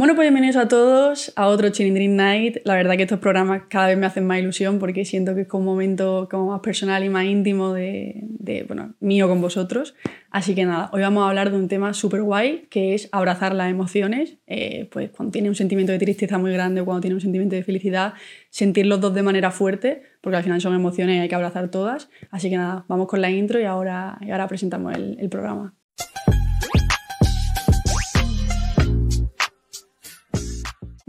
Bueno, pues bienvenidos a todos a otro Chilling Night. La verdad que estos programas cada vez me hacen más ilusión porque siento que es como un momento como más personal y más íntimo de, de bueno, mío con vosotros. Así que nada, hoy vamos a hablar de un tema súper guay que es abrazar las emociones. Eh, pues cuando tiene un sentimiento de tristeza muy grande o cuando tiene un sentimiento de felicidad, sentir los dos de manera fuerte porque al final son emociones y hay que abrazar todas. Así que nada, vamos con la intro y ahora, y ahora presentamos el, el programa.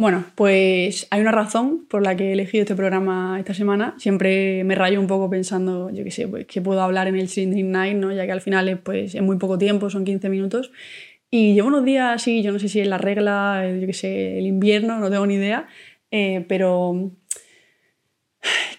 Bueno, pues hay una razón por la que he elegido este programa esta semana. Siempre me rayo un poco pensando, yo qué sé, pues, que puedo hablar en el Dream Night, ¿no? ya que al final es, pues, es muy poco tiempo, son 15 minutos. Y llevo unos días así, yo no sé si es la regla, yo qué sé, el invierno, no tengo ni idea, eh, pero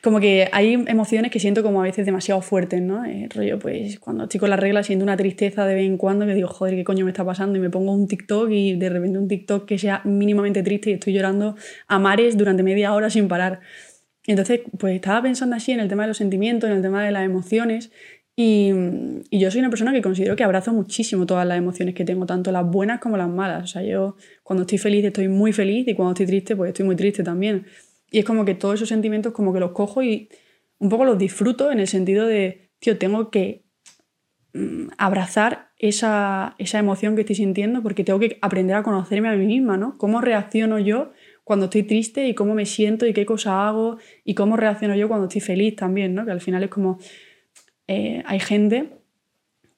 como que hay emociones que siento como a veces demasiado fuertes, ¿no? Eh, rollo, pues cuando estoy con la regla siento una tristeza de vez en cuando que digo, joder, ¿qué coño me está pasando? Y me pongo un TikTok y de repente un TikTok que sea mínimamente triste y estoy llorando a mares durante media hora sin parar. Entonces, pues estaba pensando así en el tema de los sentimientos, en el tema de las emociones y, y, yo soy una persona que considero que abrazo muchísimo todas las emociones que tengo, tanto las buenas como las malas. O sea, yo cuando estoy feliz estoy muy feliz y cuando estoy triste pues estoy muy triste también. Y es como que todos esos sentimientos como que los cojo y un poco los disfruto en el sentido de, tío, tengo que mm, abrazar esa, esa, emoción que estoy sintiendo porque tengo que aprender a conocerme a mí misma, ¿no? ¿Cómo reacciono yo cuando estoy triste y cómo me siento y qué cosa hago y cómo reacciono yo cuando estoy feliz también, ¿no? Que al final es como, eh, hay gente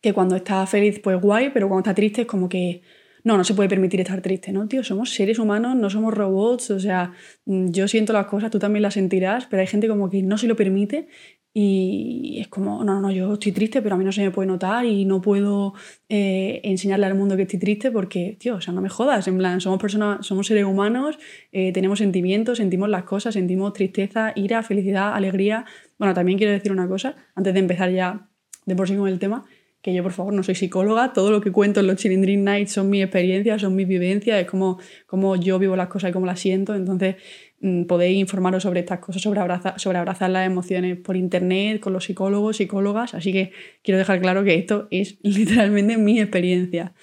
que cuando está feliz pues guay, pero cuando está triste es como que no, no se puede permitir estar triste, ¿no, tío? Somos seres humanos, no somos robots, o sea, mm, yo siento las cosas, tú también las sentirás, pero hay gente como que no se lo permite y es como, no, no, yo estoy triste, pero a mí no se me puede notar y no puedo eh, enseñarle al mundo que estoy triste porque, tío, o sea, no me jodas, en plan, somos personas, somos seres humanos, eh, tenemos sentimientos, sentimos las cosas, sentimos tristeza, ira, felicidad, alegría. Bueno, también quiero decir una cosa, antes de empezar ya de por sí con el tema, que yo por favor no soy psicóloga, todo lo que cuento en los Chilindrin Nights son mis experiencias, son mis vivencias, es como, como yo vivo las cosas y cómo las siento, entonces mm, podéis informaros sobre estas cosas, sobre abrazar, sobre abrazar las emociones por internet, con los psicólogos, psicólogas, así que quiero dejar claro que esto es literalmente mi experiencia.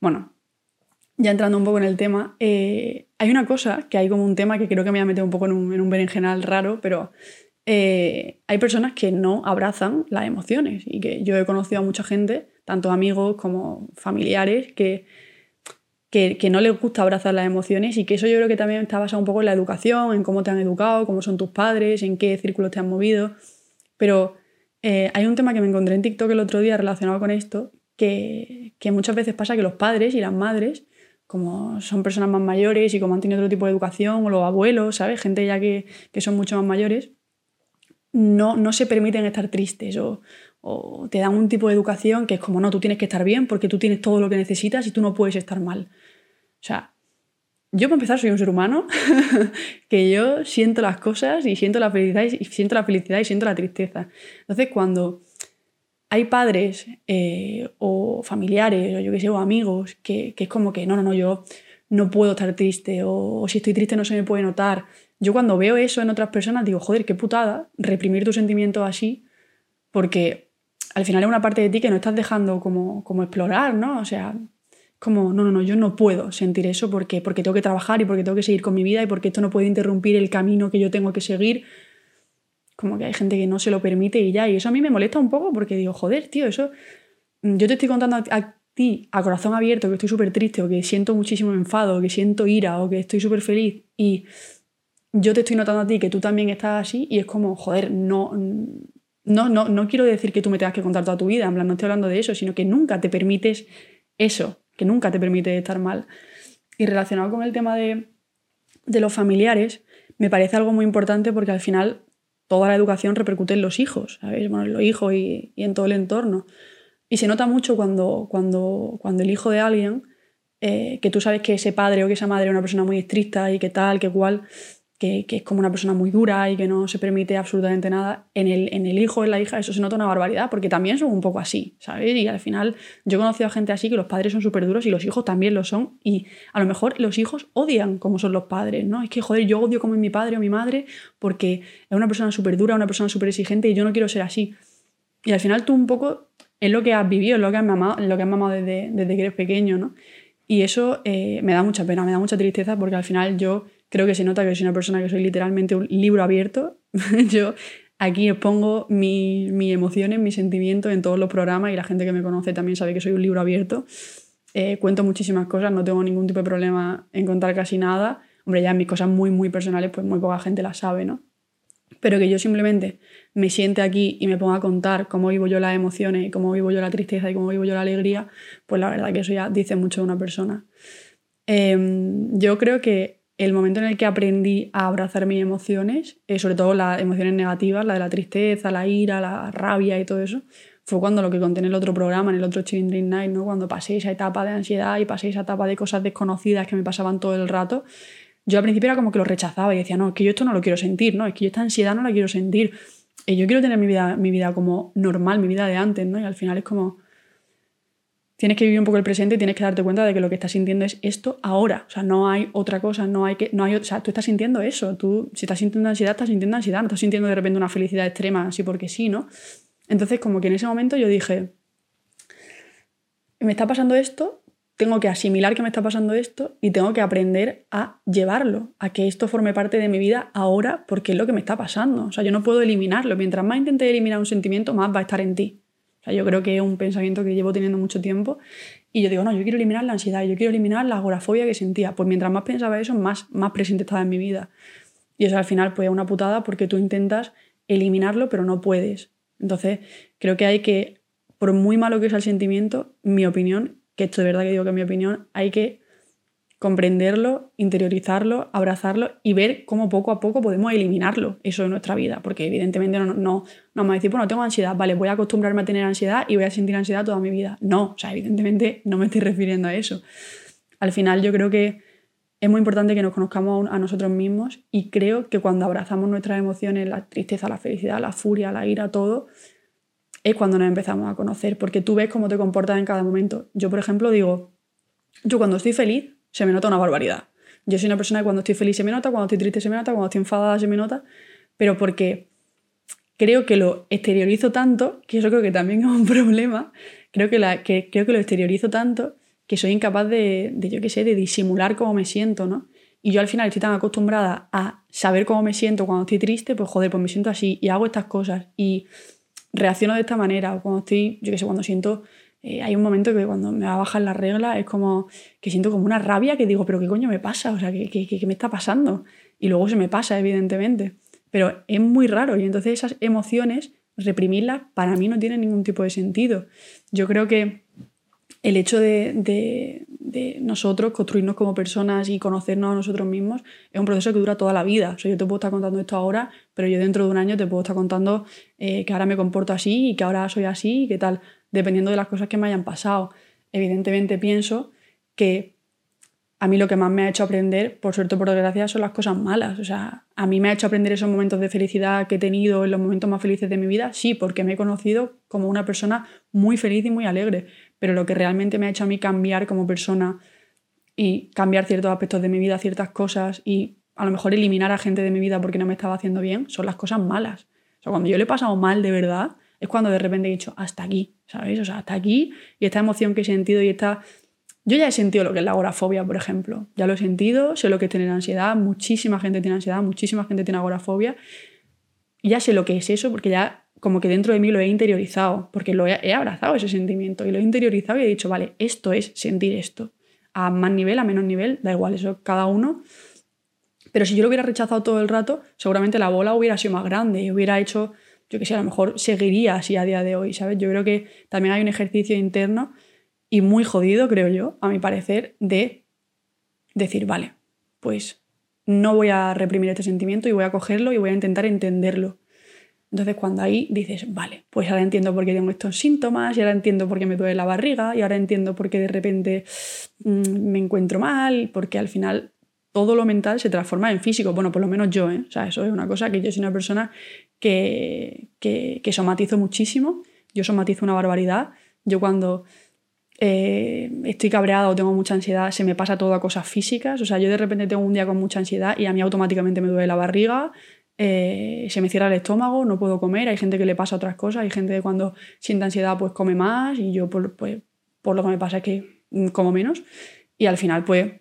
Bueno, ya entrando un poco en el tema, eh, hay una cosa que hay como un tema que creo que me ha metido un poco en un berenjenal raro, pero eh, hay personas que no abrazan las emociones y que yo he conocido a mucha gente, tanto amigos como familiares, que, que, no les gusta abrazar las emociones y que eso yo creo que también está basado un poco en la educación, en cómo te han educado, cómo son tus padres, en qué círculos te han movido. Pero eh, hay un tema que me encontré en TikTok el otro día relacionado con esto, que, que muchas veces pasa que los padres y las madres como son personas más mayores y como han tenido otro tipo de educación, o los abuelos, ¿sabes? Gente ya que, que son mucho más mayores, no, no se permiten estar tristes o, te dan un tipo de educación que es como, no, tú tienes que estar bien porque tú tienes todo lo que necesitas y tú no puedes estar mal. O sea, yo para empezar soy un ser humano que yo siento las cosas y siento la felicidad y siento la felicidad y siento la tristeza. Entonces cuando hay padres eh, o familiares o yo qué sé, o amigos que, que, es como que no, no, no, yo no puedo estar triste o si estoy triste no se me puede notar yo cuando veo eso en otras personas digo, joder, qué putada reprimir tus sentimientos así, porque al final es una parte de ti que no estás dejando como, como explorar, ¿no? O sea, como, no, no, no, yo no puedo sentir eso porque, porque tengo que trabajar y porque tengo que seguir con mi vida y porque esto no puede interrumpir el camino que yo tengo que seguir. Como que hay gente que no se lo permite y ya, y eso a mí me molesta un poco porque digo, joder, tío, eso, yo te estoy contando a, a ti a corazón abierto que estoy súper triste o que siento muchísimo enfado o que siento ira o que estoy súper feliz y yo te estoy notando a ti que tú también estás así y es como, joder, no, no, no, no quiero decir que tú me tengas que contar toda tu vida, en plan, no estoy hablando de eso, sino que nunca te permites eso, que nunca te permite estar mal. Y relacionado con el tema de, de los familiares, me parece algo muy importante porque al final toda la educación repercute en los hijos, ¿sabes? Bueno, en los hijos y, y en todo el entorno. Y se nota mucho cuando, cuando, cuando el hijo de alguien, eh, que tú sabes que ese padre o que esa madre es una persona muy estricta y que tal, que cual, que, es como una persona muy dura y que no se permite absolutamente nada, en el, en el hijo, en la hija, eso se nota una barbaridad, porque también son un poco así, ¿sabes? Y al final yo he conocido a gente así que los padres son súper duros y los hijos también lo son, y a lo mejor los hijos odian como son los padres, ¿no? Es que, joder, yo odio como es mi padre o mi madre porque es una persona súper dura, una persona súper exigente y yo no quiero ser así. Y al final tú un poco es lo que has vivido, es lo que has mamado, lo que has mamado desde, desde que eres pequeño, ¿no? Y eso eh, me da mucha pena, me da mucha tristeza porque al final yo creo que se nota que soy una persona que soy literalmente un libro abierto. yo aquí expongo mis emociones, mis sentimientos en todos los programas y la gente que me conoce también sabe que soy un libro abierto. Eh, cuento muchísimas cosas, no tengo ningún tipo de problema en contar casi nada. Hombre, ya mis cosas muy, muy personales, pues muy poca gente las sabe, ¿no? Pero que yo simplemente me siente aquí y me ponga a contar cómo vivo yo las emociones cómo vivo yo la tristeza y cómo vivo yo la alegría, pues la verdad que eso ya dice mucho de una persona. Em, yo creo que el momento en el que aprendí a abrazar mis emociones, eh, sobre todo las emociones negativas, la de la tristeza, la ira, la rabia y todo eso, fue cuando lo que conté en el otro programa, en el otro Chilling Dream Night, ¿no? cuando pasé esa etapa de ansiedad y pasé esa etapa de cosas desconocidas que me pasaban todo el rato, yo al principio era como que lo rechazaba y decía, no, es que yo esto no lo quiero sentir, no, es que yo esta ansiedad no la quiero sentir. Y yo quiero tener mi vida, mi vida como normal, mi vida de antes, ¿no? Y al final es como, tienes que vivir un poco el presente y tienes que darte cuenta de que lo que estás sintiendo es esto ahora. O sea, no hay otra cosa, no hay que, no hay, o sea, tú estás sintiendo eso. Tú, si estás sintiendo ansiedad, estás sintiendo ansiedad, no estás sintiendo de repente una felicidad extrema, así porque sí, ¿no? Entonces, como que en ese momento yo dije, me está pasando esto, tengo que asimilar que me está pasando esto y tengo que aprender a llevarlo, a que esto forme parte de mi vida ahora porque es lo que me está pasando. O sea, yo no puedo eliminarlo. Mientras más intente eliminar un sentimiento, más va a estar en ti. O sea, yo creo que es un pensamiento que llevo teniendo mucho tiempo y yo digo, no, yo quiero eliminar la ansiedad, yo quiero eliminar la agorafobia que sentía. Pues mientras más pensaba eso, más, más presente estaba en mi vida. Y eso al final pues es una putada porque tú intentas eliminarlo, pero no puedes. Entonces, creo que hay que, por muy malo que sea el sentimiento, mi opinión, que esto de verdad que digo que mi opinión, hay que comprenderlo, interiorizarlo, abrazarlo y ver cómo poco a poco podemos eliminarlo, eso de nuestra vida, porque evidentemente no, no, no vamos a decir, bueno, tengo ansiedad, vale, voy a acostumbrarme a tener ansiedad y voy a sentir ansiedad toda mi vida. No, o sea, evidentemente no me estoy refiriendo a eso. Al final yo creo que es muy importante que nos conozcamos a nosotros mismos y creo que cuando abrazamos nuestras emociones, la tristeza, la felicidad, la furia, la ira, todo, es cuando nos empezamos a conocer, porque tú ves cómo te comportas en cada momento. Yo, por ejemplo, digo, yo cuando estoy feliz, se me nota una barbaridad. Yo soy una persona que cuando estoy feliz se me nota, cuando estoy triste se me nota, cuando estoy enfadada se me nota, pero porque creo que lo exteriorizo tanto, que eso creo que también es un problema, creo que, la, que, creo que lo exteriorizo tanto que soy incapaz de, de, yo qué sé, de disimular cómo me siento, ¿no? Y yo al final estoy tan acostumbrada a saber cómo me siento cuando estoy triste, pues joder, pues me siento así y hago estas cosas y reacciono de esta manera. O cuando estoy, yo qué sé, cuando siento, eh, hay un momento que cuando me va a bajar la regla es como que siento como una rabia que digo, pero ¿qué coño me pasa? O sea, ¿qué, qué, qué me está pasando? Y luego se me pasa, evidentemente. Pero es muy raro y entonces esas emociones, reprimirlas, para mí no tiene ningún tipo de sentido. Yo creo que el hecho de, nosotros construirnos como personas y conocernos a nosotros mismos es un proceso que dura toda la vida. O sea, yo te puedo estar contando esto ahora, pero yo dentro de un año te puedo estar contando eh, que ahora me comporto así y que ahora soy así y qué tal, dependiendo de las cosas que me hayan pasado. Evidentemente pienso que a mí lo que más me ha hecho aprender, por suerte o por desgracia, son las cosas malas. O sea, a mí me ha hecho aprender esos momentos de felicidad que he tenido en los momentos más felices de mi vida, sí, porque me he conocido como una persona muy feliz y muy alegre. Pero lo que realmente me ha hecho a mí cambiar como persona y cambiar ciertos aspectos de mi vida, ciertas cosas y a lo mejor eliminar a gente de mi vida porque no me estaba haciendo bien, son las cosas malas. O sea, cuando yo le he pasado mal de verdad, es cuando de repente he dicho, hasta aquí, ¿sabéis? O sea, hasta aquí y esta emoción que he sentido y esta yo ya he sentido lo que es la agorafobia, por ejemplo. Ya lo he sentido, sé lo que es tener ansiedad, muchísima gente tiene ansiedad, muchísima gente tiene agorafobia. Y ya sé lo que es eso porque ya como que dentro de mí lo he interiorizado, porque lo he, abrazado ese sentimiento y lo he interiorizado y he dicho, vale, esto es sentir esto. A más nivel, a menos nivel, da igual, eso cada uno. Pero si yo lo hubiera rechazado todo el rato, seguramente la bola hubiera sido más grande y hubiera hecho, yo que sé, a lo mejor seguiría así a día de hoy, ¿sabes? Yo creo que también hay un ejercicio interno y muy jodido, creo yo, a mi parecer, de decir, vale, pues no voy a reprimir este sentimiento y voy a cogerlo y voy a intentar entenderlo. Entonces cuando ahí dices, vale, pues ahora entiendo por qué tengo estos síntomas, y ahora entiendo por qué me duele la barriga, y ahora entiendo por qué de repente mm, me encuentro mal, porque al final todo lo mental se transforma en físico. Bueno, por lo menos yo, ¿eh? O sea, eso es una cosa que yo soy una persona que, que, somatizo muchísimo, yo somatizo una barbaridad. Yo cuando eh, estoy cabreada o tengo mucha ansiedad, se me pasa todo a cosas físicas. O sea, yo de repente tengo un día con mucha ansiedad y a mí automáticamente me duele la barriga, eh, se me cierra el estómago, no puedo comer. Hay gente que le pasa otras cosas, hay gente que cuando siente ansiedad pues come más y yo por, pues, por lo que me pasa es que como menos. Y al final, pues,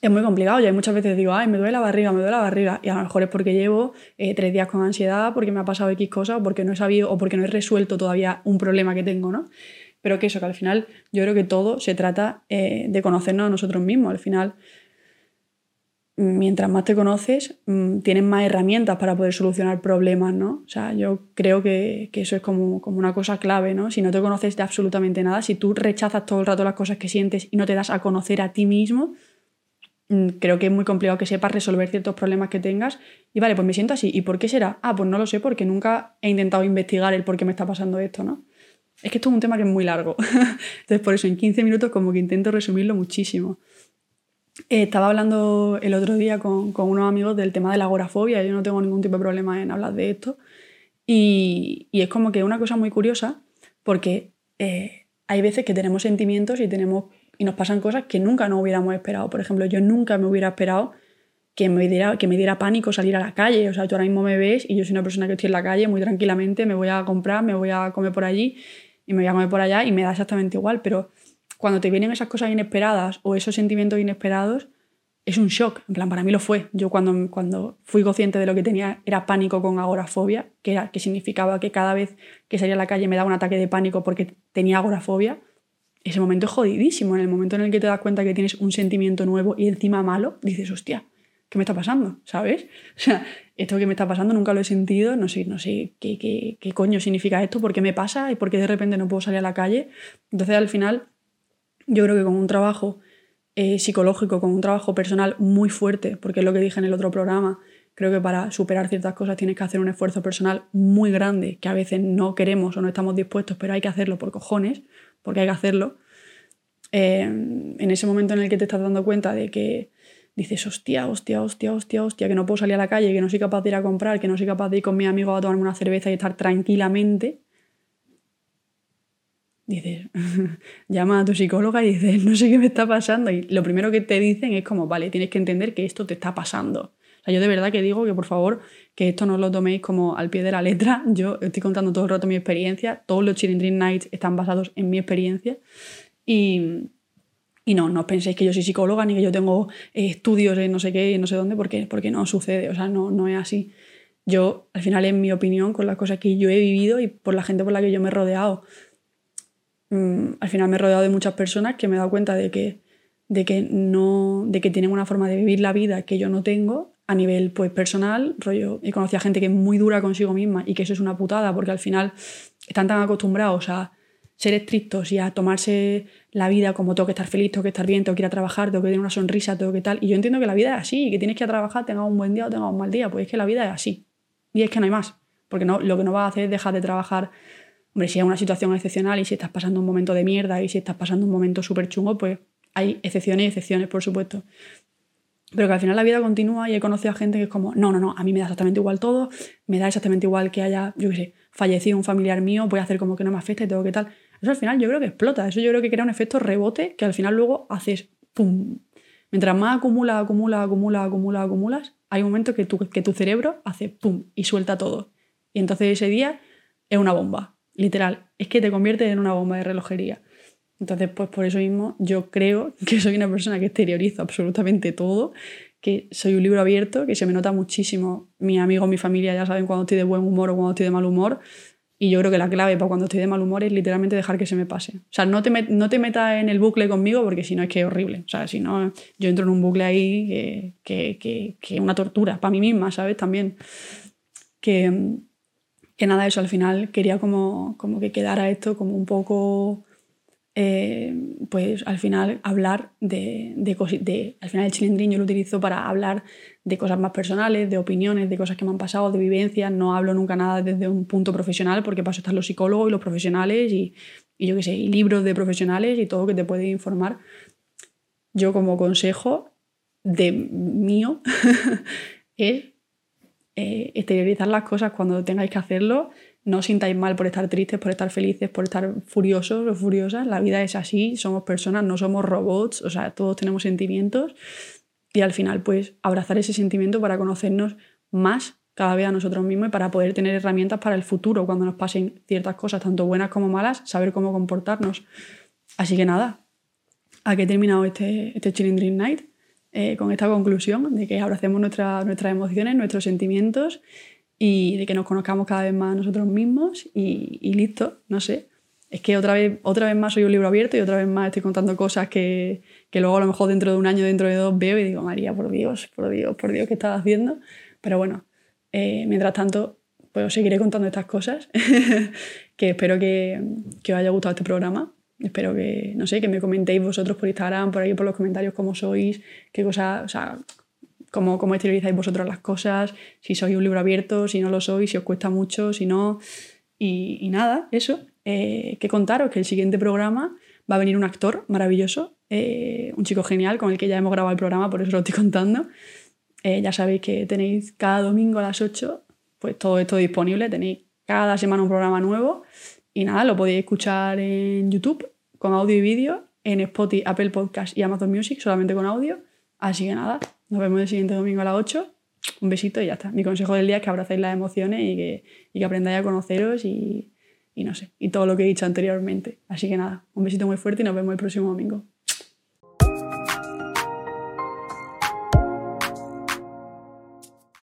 es muy complicado. Yo muchas veces digo, ay, me duele la barriga, me duele la barriga. Y a lo mejor es porque llevo eh, tres días con ansiedad, porque me ha pasado X cosas, o porque no he sabido, o porque no he resuelto todavía un problema que tengo, ¿no? Pero que eso, que al final yo creo que todo se trata eh, de conocernos a nosotros mismos. Al final, mientras más te conoces, mm, tienes más herramientas para poder solucionar problemas, ¿no? O sea, yo creo que, que, eso es como, como una cosa clave, ¿no? Si no te conoces de absolutamente nada, si tú rechazas todo el rato las cosas que sientes y no te das a conocer a ti mismo, mm, creo que es muy complicado que sepas resolver ciertos problemas que tengas. Y vale, pues me siento así. ¿Y por qué será? Ah, pues no lo sé porque nunca he intentado investigar el por qué me está pasando esto, ¿no? Es que esto es un tema que es muy largo. Entonces, por eso en 15 minutos como que intento resumirlo muchísimo. Eh, estaba hablando el otro día con, con, unos amigos del tema de la agorafobia. Yo no tengo ningún tipo de problema en hablar de esto. Y, y es como que una cosa muy curiosa porque eh, hay veces que tenemos sentimientos y, tenemos, y nos pasan cosas que nunca nos hubiéramos esperado. Por ejemplo, yo nunca me hubiera esperado que me, diera, que me diera pánico salir a la calle. O sea, tú ahora mismo me ves y yo soy una persona que estoy en la calle muy tranquilamente, me voy a comprar, me voy a comer por allí y me voy a comer por allá y me da exactamente igual. Pero cuando te vienen esas cosas inesperadas o esos sentimientos inesperados, es un shock. En plan, para mí lo fue. Yo cuando, cuando fui consciente de lo que tenía era pánico con agorafobia, que, era, que significaba que cada vez que salía a la calle me daba un ataque de pánico porque tenía agorafobia. Ese momento es jodidísimo. En el momento en el que te das cuenta que tienes un sentimiento nuevo y encima malo, dices, hostia, ¿qué me está pasando? ¿Sabes? O sea, esto que me está pasando nunca lo he sentido, no sé, no sé qué, qué, qué coño significa esto, por qué me pasa y por qué de repente no puedo salir a la calle. Entonces al final yo creo que con un trabajo eh, psicológico, con un trabajo personal muy fuerte, porque es lo que dije en el otro programa, creo que para superar ciertas cosas tienes que hacer un esfuerzo personal muy grande, que a veces no queremos o no estamos dispuestos, pero hay que hacerlo por cojones, porque hay que hacerlo. Eh, en ese momento en el que te estás dando cuenta de que dices, hostia, hostia, hostia, hostia, hostia, que no puedo salir a la calle, que no soy capaz de ir a comprar, que no soy capaz de ir con mi amigo a tomarme una cerveza y estar tranquilamente, dices, llama a tu psicóloga y dices, no sé qué me está pasando. Y lo primero que te dicen es como, vale, tienes que entender que esto te está pasando. O sea, yo de verdad que digo que por favor, que esto no lo toméis como al pie de la letra. Yo estoy contando todo el rato mi experiencia. Todos los Chilindrin Nights están basados en mi experiencia. Y, y no, no penséis que yo soy psicóloga ni que yo tengo eh, estudios en no sé qué, no sé dónde, porque, porque no sucede. O sea, no, no es así. Yo, al final, en mi opinión, con las cosas que yo he vivido y por la gente por la que yo me he rodeado, Mm, al final me he rodeado de muchas personas que me he dado cuenta de que, de que, no, de que tienen una forma de vivir la vida que yo no tengo a nivel pues, personal. Rollo, he conocido gente que es muy dura consigo misma y que eso es una putada porque al final están tan acostumbrados a ser estrictos y a tomarse la vida como tengo que estar feliz, tengo que estar bien, tengo que ir a trabajar, tengo que tener una sonrisa, tengo que tal. Y yo entiendo que la vida es así, que tienes que trabajar, tengas un buen día o tengas un mal día. Pues es que la vida es así. Y es que no hay más. Porque no, lo que no vas a hacer es dejar de trabajar Hombre, si es una situación excepcional y si estás pasando un momento de mierda y si estás pasando un momento súper chungo, pues hay excepciones y excepciones, por supuesto. Pero que al final la vida continúa y he conocido a gente que es como, no, no, no, a mí me da exactamente igual todo, me da exactamente igual que haya, yo qué sé, fallecido un familiar mío, voy a hacer como que no me afecta y todo que tal. Eso al final yo creo que explota, eso yo creo que crea un efecto rebote que al final luego haces pum. Mientras más acumula, acumula, acumula, acumula, acumulas, hay un momento que tu, que tu cerebro hace pum y suelta todo. Y entonces ese día es una bomba literal, es que te convierte en una bomba de relojería. Entonces, pues por eso mismo yo creo que soy una persona que exteriorizo absolutamente todo, que soy un libro abierto, que se me nota muchísimo. Mis amigos, mi familia ya saben cuando estoy de buen humor o cuando estoy de mal humor. Y yo creo que la clave para cuando estoy de mal humor es literalmente dejar que se me pase. O sea, no te, no te metas en el bucle conmigo porque si no es que es horrible. O sea, si no, yo entro en un bucle ahí que, que, que, una tortura para mí misma, ¿sabes? También. Que, que nada, eso al final quería como, como que quedara esto como un poco, eh, pues al final hablar de, de, de, al final el chilindrín yo lo utilizo para hablar de cosas más personales, de opiniones, de cosas que me han pasado, de vivencias, no hablo nunca nada desde un punto profesional porque paso a estar los psicólogos y los profesionales y, y yo qué sé, y libros de profesionales y todo que te puede informar. Yo como consejo de mío es eh, exteriorizar las cosas cuando tengáis que hacerlo. No os sintáis mal por estar tristes, por estar felices, por estar furiosos o furiosas. La vida es así, somos personas, no somos robots, o sea, todos tenemos sentimientos. Y al final, pues, abrazar ese sentimiento para conocernos más cada vez a nosotros mismos y para poder tener herramientas para el futuro, cuando nos pasen ciertas cosas, tanto buenas como malas, saber cómo comportarnos. Así que nada, a que he terminado este, este Chilling Dream Night eh, con esta conclusión de que abracemos nuestra, nuestras emociones, nuestros sentimientos y de que nos conozcamos cada vez más nosotros mismos y, y listo, no sé. Es que otra vez, otra vez más soy un libro abierto y otra vez más estoy contando cosas que, que luego a lo mejor dentro de un año, dentro de dos veo y digo, María, por Dios, por Dios, por Dios, ¿qué estás haciendo? Pero bueno, eh, mientras tanto, pues os seguiré contando estas cosas, que espero que, que, os haya gustado este programa. Espero que, no sé, que me comentéis vosotros por Instagram, por ahí por los comentarios cómo sois, qué cosas, o sea, cómo, cómo exteriorizáis vosotros las cosas, si sois un libro abierto, si no lo sois, si os cuesta mucho, si no. Y, y nada, eso. Eh, que contaros que el siguiente programa va a venir un actor maravilloso, eh, un chico genial con el que ya hemos grabado el programa, por eso lo estoy contando. Eh, ya sabéis que tenéis cada domingo a las 8, pues todo esto disponible, tenéis cada semana un programa nuevo y nada, lo podéis escuchar en YouTube con audio y vídeo, en Spotify, Apple Podcast y Amazon Music solamente con audio. Así que nada, nos vemos el siguiente domingo a las 8. Un besito y ya está. Mi consejo del día es que abracéis las emociones y que, y que aprendáis a conoceros y, y no sé, y todo lo que he dicho anteriormente. Así que nada, un besito muy fuerte y nos vemos el próximo domingo.